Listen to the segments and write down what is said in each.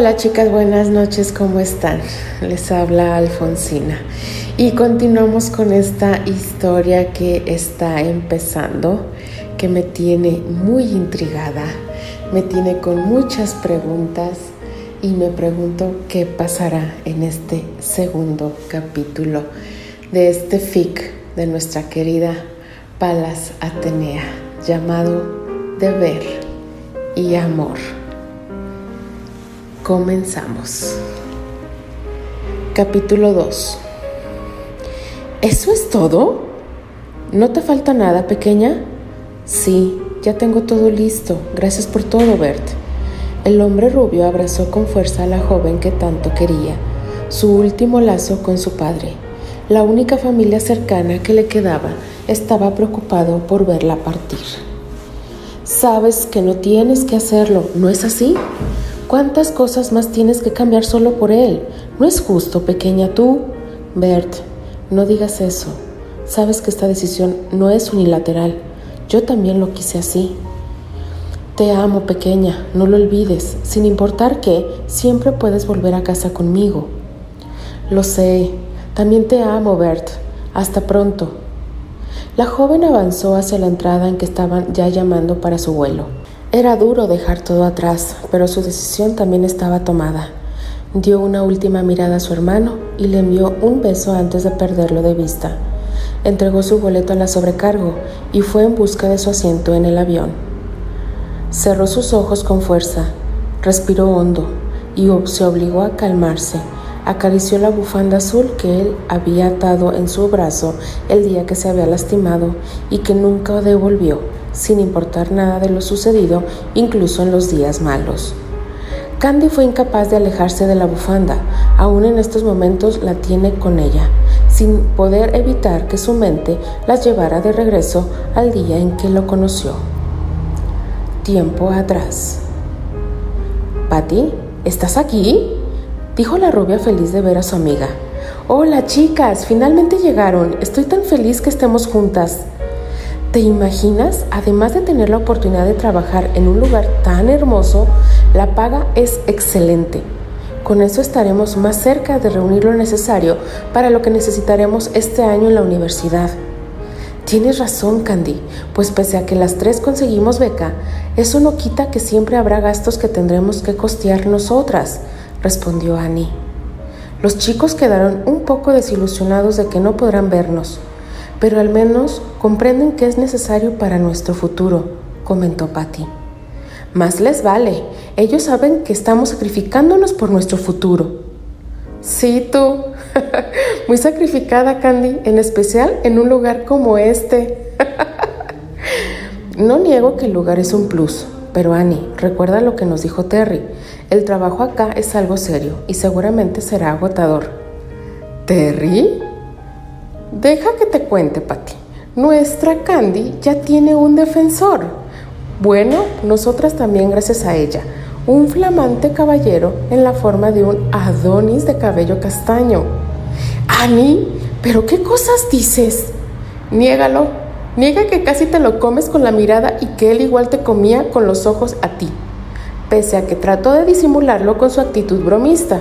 Hola chicas, buenas noches, ¿cómo están? Les habla Alfonsina y continuamos con esta historia que está empezando, que me tiene muy intrigada, me tiene con muchas preguntas y me pregunto qué pasará en este segundo capítulo de este fic de nuestra querida Palas Atenea llamado Deber y Amor. Comenzamos. Capítulo 2. ¿Eso es todo? ¿No te falta nada, pequeña? Sí, ya tengo todo listo. Gracias por todo, Bert. El hombre rubio abrazó con fuerza a la joven que tanto quería, su último lazo con su padre. La única familia cercana que le quedaba estaba preocupado por verla partir. Sabes que no tienes que hacerlo, ¿no es así? ¿Cuántas cosas más tienes que cambiar solo por él? No es justo, pequeña tú. Bert, no digas eso. Sabes que esta decisión no es unilateral. Yo también lo quise así. Te amo, pequeña, no lo olvides. Sin importar qué, siempre puedes volver a casa conmigo. Lo sé. También te amo, Bert. Hasta pronto. La joven avanzó hacia la entrada en que estaban ya llamando para su vuelo. Era duro dejar todo atrás, pero su decisión también estaba tomada. Dio una última mirada a su hermano y le envió un beso antes de perderlo de vista. Entregó su boleto a la sobrecargo y fue en busca de su asiento en el avión. Cerró sus ojos con fuerza, respiró hondo y se obligó a calmarse. Acarició la bufanda azul que él había atado en su brazo el día que se había lastimado y que nunca devolvió sin importar nada de lo sucedido, incluso en los días malos. Candy fue incapaz de alejarse de la bufanda, aún en estos momentos la tiene con ella, sin poder evitar que su mente las llevara de regreso al día en que lo conoció. Tiempo atrás. Patty, ¿estás aquí? dijo la rubia feliz de ver a su amiga. Hola chicas, finalmente llegaron. Estoy tan feliz que estemos juntas. ¿Te imaginas? Además de tener la oportunidad de trabajar en un lugar tan hermoso, la paga es excelente. Con eso estaremos más cerca de reunir lo necesario para lo que necesitaremos este año en la universidad. Tienes razón, Candy, pues pese a que las tres conseguimos beca, eso no quita que siempre habrá gastos que tendremos que costear nosotras, respondió Annie. Los chicos quedaron un poco desilusionados de que no podrán vernos pero al menos comprenden que es necesario para nuestro futuro, comentó Patty. Más les vale, ellos saben que estamos sacrificándonos por nuestro futuro. Sí, tú, muy sacrificada, Candy, en especial en un lugar como este. no niego que el lugar es un plus, pero Annie, recuerda lo que nos dijo Terry. El trabajo acá es algo serio y seguramente será agotador. ¿Terry? Deja que te cuente, Patti. Nuestra Candy ya tiene un defensor. Bueno, nosotras también gracias a ella. Un flamante caballero en la forma de un Adonis de cabello castaño. Annie, ¿pero qué cosas dices? Niégalo. Niega que casi te lo comes con la mirada y que él igual te comía con los ojos a ti. Pese a que trató de disimularlo con su actitud bromista.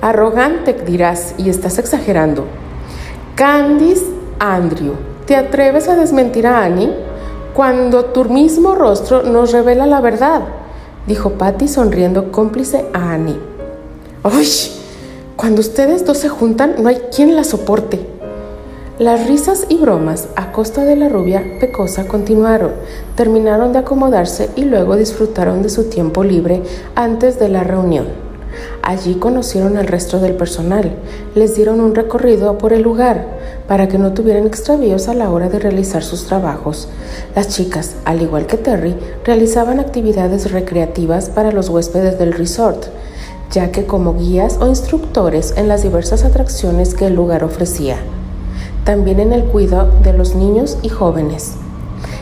Arrogante dirás y estás exagerando. Candice Andrew, ¿te atreves a desmentir a Annie? Cuando tu mismo rostro nos revela la verdad, dijo Patty sonriendo cómplice a Annie. ¡Ay! Cuando ustedes dos se juntan, no hay quien la soporte. Las risas y bromas a costa de la rubia pecosa continuaron, terminaron de acomodarse y luego disfrutaron de su tiempo libre antes de la reunión. Allí conocieron al resto del personal, les dieron un recorrido por el lugar para que no tuvieran extravíos a la hora de realizar sus trabajos. Las chicas, al igual que Terry, realizaban actividades recreativas para los huéspedes del resort, ya que como guías o instructores en las diversas atracciones que el lugar ofrecía. También en el cuidado de los niños y jóvenes.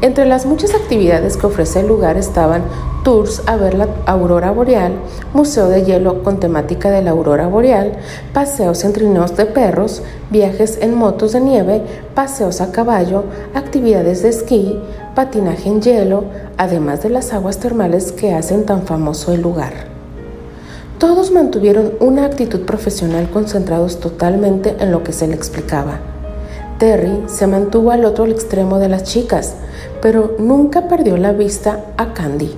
Entre las muchas actividades que ofrece el lugar estaban tours a ver la aurora boreal, museo de hielo con temática de la aurora boreal, paseos en trineos de perros, viajes en motos de nieve, paseos a caballo, actividades de esquí, patinaje en hielo, además de las aguas termales que hacen tan famoso el lugar. Todos mantuvieron una actitud profesional concentrados totalmente en lo que se le explicaba. Terry se mantuvo al otro extremo de las chicas, pero nunca perdió la vista a Candy.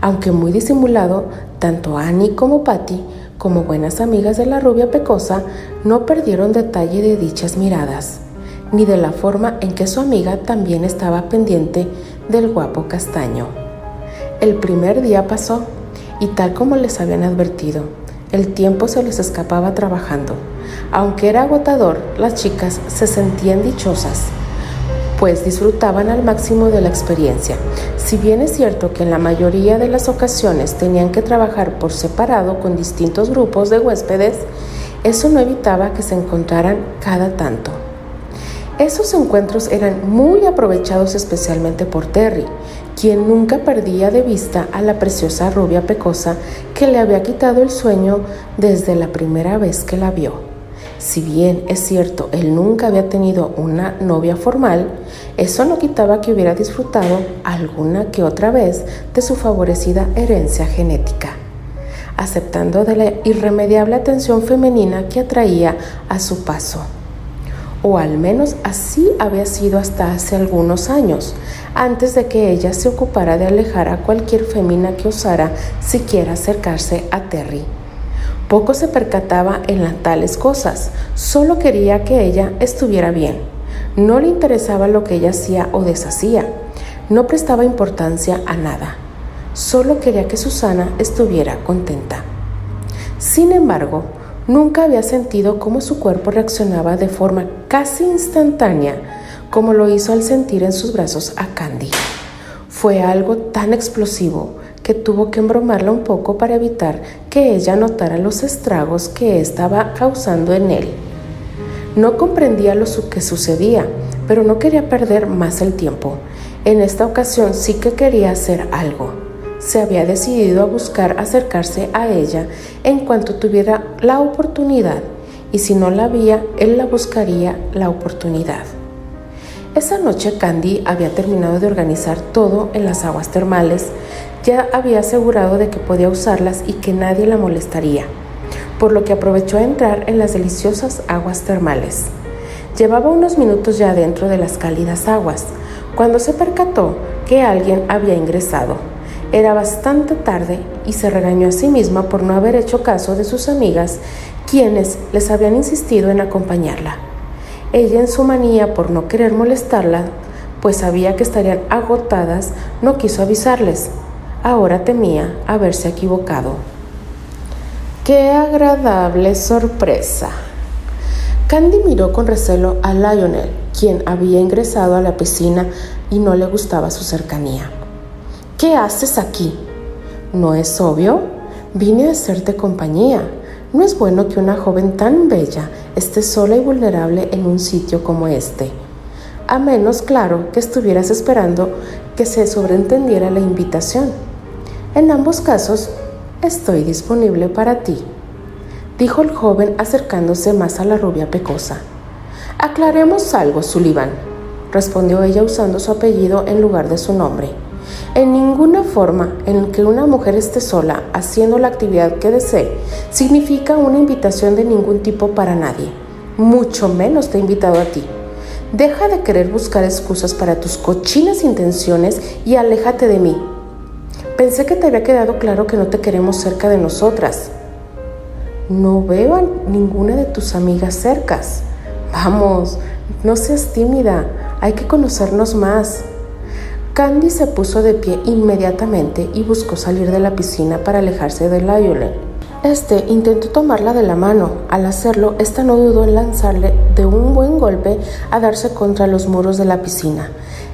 Aunque muy disimulado, tanto Annie como Patty, como buenas amigas de la rubia pecosa, no perdieron detalle de dichas miradas, ni de la forma en que su amiga también estaba pendiente del guapo castaño. El primer día pasó y tal como les habían advertido, el tiempo se les escapaba trabajando. Aunque era agotador, las chicas se sentían dichosas, pues disfrutaban al máximo de la experiencia. Si bien es cierto que en la mayoría de las ocasiones tenían que trabajar por separado con distintos grupos de huéspedes, eso no evitaba que se encontraran cada tanto. Esos encuentros eran muy aprovechados especialmente por Terry, quien nunca perdía de vista a la preciosa rubia pecosa que le había quitado el sueño desde la primera vez que la vio. Si bien es cierto, él nunca había tenido una novia formal, eso no quitaba que hubiera disfrutado alguna que otra vez de su favorecida herencia genética, aceptando de la irremediable atención femenina que atraía a su paso o al menos así había sido hasta hace algunos años, antes de que ella se ocupara de alejar a cualquier femina que osara siquiera acercarse a Terry. Poco se percataba en las tales cosas, solo quería que ella estuviera bien. No le interesaba lo que ella hacía o deshacía, no prestaba importancia a nada, solo quería que Susana estuviera contenta. Sin embargo, Nunca había sentido cómo su cuerpo reaccionaba de forma casi instantánea como lo hizo al sentir en sus brazos a Candy. Fue algo tan explosivo que tuvo que embromarla un poco para evitar que ella notara los estragos que estaba causando en él. No comprendía lo que sucedía, pero no quería perder más el tiempo. En esta ocasión sí que quería hacer algo se había decidido a buscar acercarse a ella en cuanto tuviera la oportunidad y si no la había, él la buscaría la oportunidad. Esa noche Candy había terminado de organizar todo en las aguas termales, ya había asegurado de que podía usarlas y que nadie la molestaría, por lo que aprovechó a entrar en las deliciosas aguas termales. Llevaba unos minutos ya dentro de las cálidas aguas, cuando se percató que alguien había ingresado. Era bastante tarde y se regañó a sí misma por no haber hecho caso de sus amigas, quienes les habían insistido en acompañarla. Ella en su manía por no querer molestarla, pues sabía que estarían agotadas, no quiso avisarles. Ahora temía haberse equivocado. ¡Qué agradable sorpresa! Candy miró con recelo a Lionel, quien había ingresado a la piscina y no le gustaba su cercanía. ¿Qué haces aquí? ¿No es obvio? Vine a hacerte compañía. No es bueno que una joven tan bella esté sola y vulnerable en un sitio como este. A menos, claro, que estuvieras esperando que se sobreentendiera la invitación. En ambos casos, estoy disponible para ti, dijo el joven acercándose más a la rubia pecosa. Aclaremos algo, Sullivan, respondió ella usando su apellido en lugar de su nombre. En ninguna forma en que una mujer esté sola haciendo la actividad que desee significa una invitación de ningún tipo para nadie, mucho menos te he invitado a ti. Deja de querer buscar excusas para tus cochinas intenciones y aléjate de mí. Pensé que te había quedado claro que no te queremos cerca de nosotras. No veo a ninguna de tus amigas cercas. Vamos, no seas tímida, hay que conocernos más. Candy se puso de pie inmediatamente y buscó salir de la piscina para alejarse de Lionel. Este intentó tomarla de la mano. Al hacerlo, esta no dudó en lanzarle de un buen golpe a darse contra los muros de la piscina.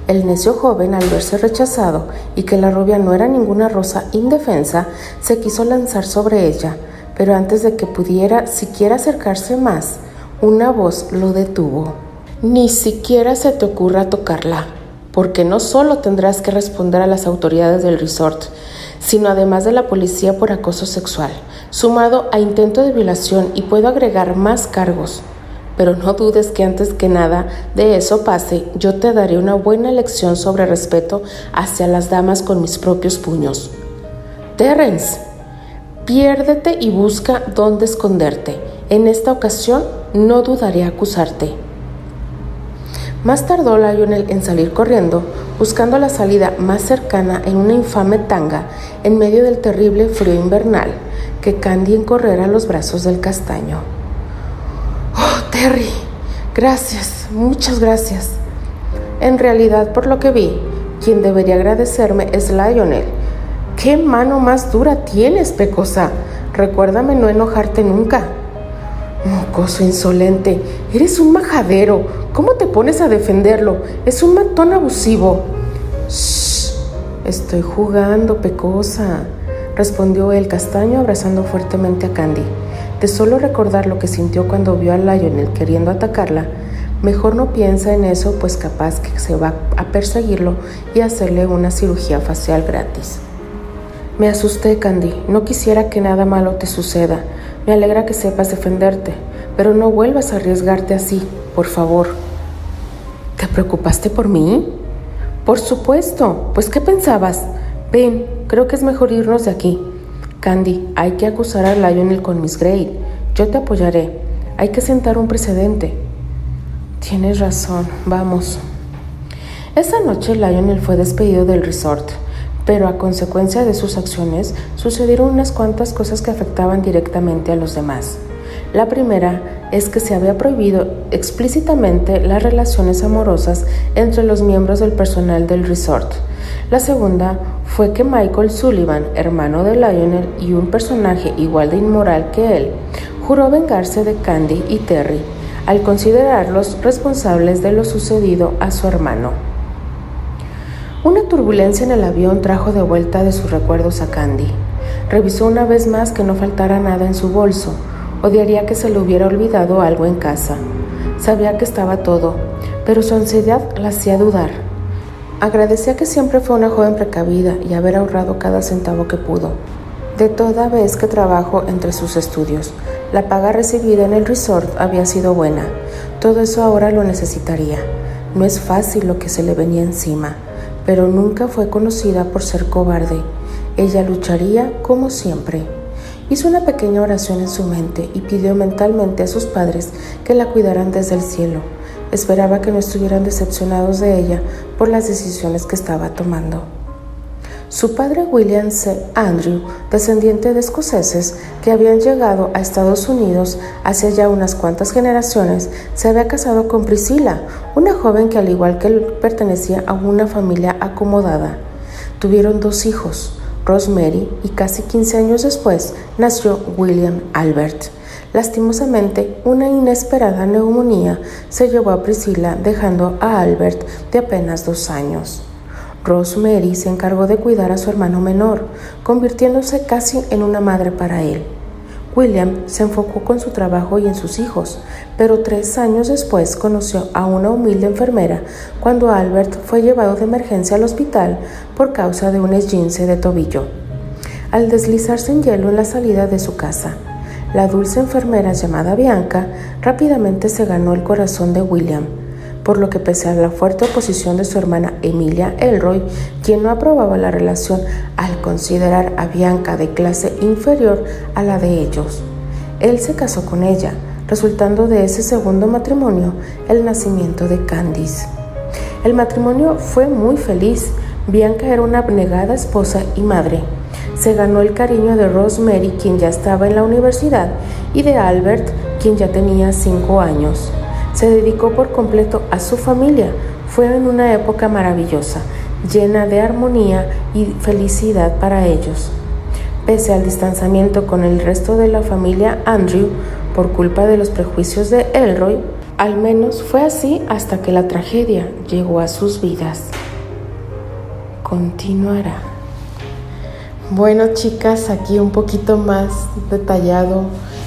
El necio joven, al verse rechazado y que la rubia no era ninguna rosa indefensa, se quiso lanzar sobre ella, pero antes de que pudiera siquiera acercarse más, una voz lo detuvo. Ni siquiera se te ocurra tocarla, porque no solo tendrás que responder a las autoridades del resort, sino además de la policía por acoso sexual, sumado a intento de violación y puedo agregar más cargos. Pero no dudes que antes que nada de eso pase, yo te daré una buena lección sobre respeto hacia las damas con mis propios puños. Terence, piérdete y busca dónde esconderte. En esta ocasión no dudaré acusarte. Más tardó Lionel en salir corriendo, buscando la salida más cercana en una infame tanga en medio del terrible frío invernal que Candy en correr a los brazos del castaño. Oh, Terry, gracias, muchas gracias. En realidad, por lo que vi, quien debería agradecerme es Lionel. ¿Qué mano más dura tienes, Pecosa? Recuérdame no enojarte nunca. Mocoso insolente, eres un majadero. ¿Cómo te pones a defenderlo? Es un matón abusivo. Shh, estoy jugando, Pecosa, respondió el castaño abrazando fuertemente a Candy. De solo recordar lo que sintió cuando vio a Lionel queriendo atacarla, mejor no piensa en eso, pues capaz que se va a perseguirlo y hacerle una cirugía facial gratis. Me asusté, Candy. No quisiera que nada malo te suceda. Me alegra que sepas defenderte, pero no vuelvas a arriesgarte así, por favor. ¿Te preocupaste por mí? Por supuesto. Pues ¿qué pensabas? Ven, creo que es mejor irnos de aquí. Candy, hay que acusar a Lionel con Miss Gray. Yo te apoyaré. Hay que sentar un precedente. Tienes razón, vamos. Esa noche Lionel fue despedido del resort pero a consecuencia de sus acciones sucedieron unas cuantas cosas que afectaban directamente a los demás. La primera es que se había prohibido explícitamente las relaciones amorosas entre los miembros del personal del resort. La segunda fue que Michael Sullivan, hermano de Lionel y un personaje igual de inmoral que él, juró vengarse de Candy y Terry al considerarlos responsables de lo sucedido a su hermano. Una turbulencia en el avión trajo de vuelta de sus recuerdos a Candy. Revisó una vez más que no faltara nada en su bolso. Odiaría que se le hubiera olvidado algo en casa. Sabía que estaba todo, pero su ansiedad la hacía dudar. Agradecía que siempre fue una joven precavida y haber ahorrado cada centavo que pudo. De toda vez que trabajó entre sus estudios, la paga recibida en el resort había sido buena. Todo eso ahora lo necesitaría. No es fácil lo que se le venía encima pero nunca fue conocida por ser cobarde. Ella lucharía como siempre. Hizo una pequeña oración en su mente y pidió mentalmente a sus padres que la cuidaran desde el cielo. Esperaba que no estuvieran decepcionados de ella por las decisiones que estaba tomando. Su padre William C. Andrew, descendiente de escoceses que habían llegado a Estados Unidos hace ya unas cuantas generaciones, se había casado con Priscilla, una joven que al igual que él pertenecía a una familia acomodada. Tuvieron dos hijos, Rosemary, y casi 15 años después nació William Albert. Lastimosamente, una inesperada neumonía se llevó a Priscilla dejando a Albert de apenas dos años. Rosemary se encargó de cuidar a su hermano menor, convirtiéndose casi en una madre para él. William se enfocó con su trabajo y en sus hijos, pero tres años después conoció a una humilde enfermera cuando Albert fue llevado de emergencia al hospital por causa de un esguince de tobillo. Al deslizarse en hielo en la salida de su casa, la dulce enfermera llamada Bianca rápidamente se ganó el corazón de William por lo que pese a la fuerte oposición de su hermana Emilia Elroy, quien no aprobaba la relación al considerar a Bianca de clase inferior a la de ellos, él se casó con ella, resultando de ese segundo matrimonio el nacimiento de Candice. El matrimonio fue muy feliz. Bianca era una abnegada esposa y madre. Se ganó el cariño de Rosemary, quien ya estaba en la universidad, y de Albert, quien ya tenía cinco años se dedicó por completo a su familia. Fue en una época maravillosa, llena de armonía y felicidad para ellos. Pese al distanciamiento con el resto de la familia Andrew por culpa de los prejuicios de Elroy, al menos fue así hasta que la tragedia llegó a sus vidas. Continuará. Bueno chicas, aquí un poquito más detallado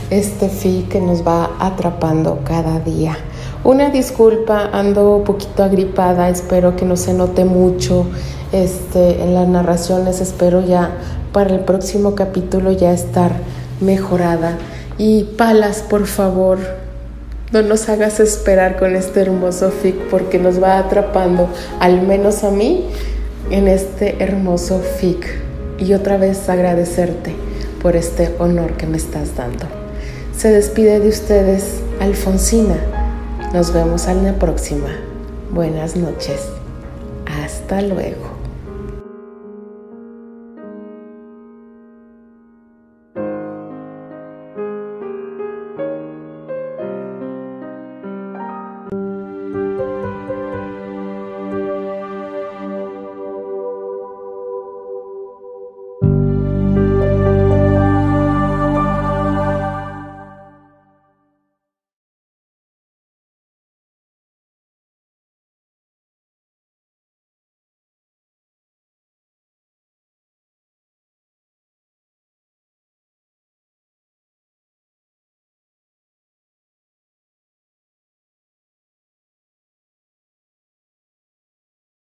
este feed que nos va atrapando cada día. Una disculpa, ando un poquito agripada, espero que no se note mucho este, en las narraciones, espero ya para el próximo capítulo ya estar mejorada. Y Palas, por favor, no nos hagas esperar con este hermoso fic porque nos va atrapando, al menos a mí, en este hermoso fic. Y otra vez agradecerte por este honor que me estás dando. Se despide de ustedes Alfonsina. Nos vemos en la próxima. Buenas noches. Hasta luego.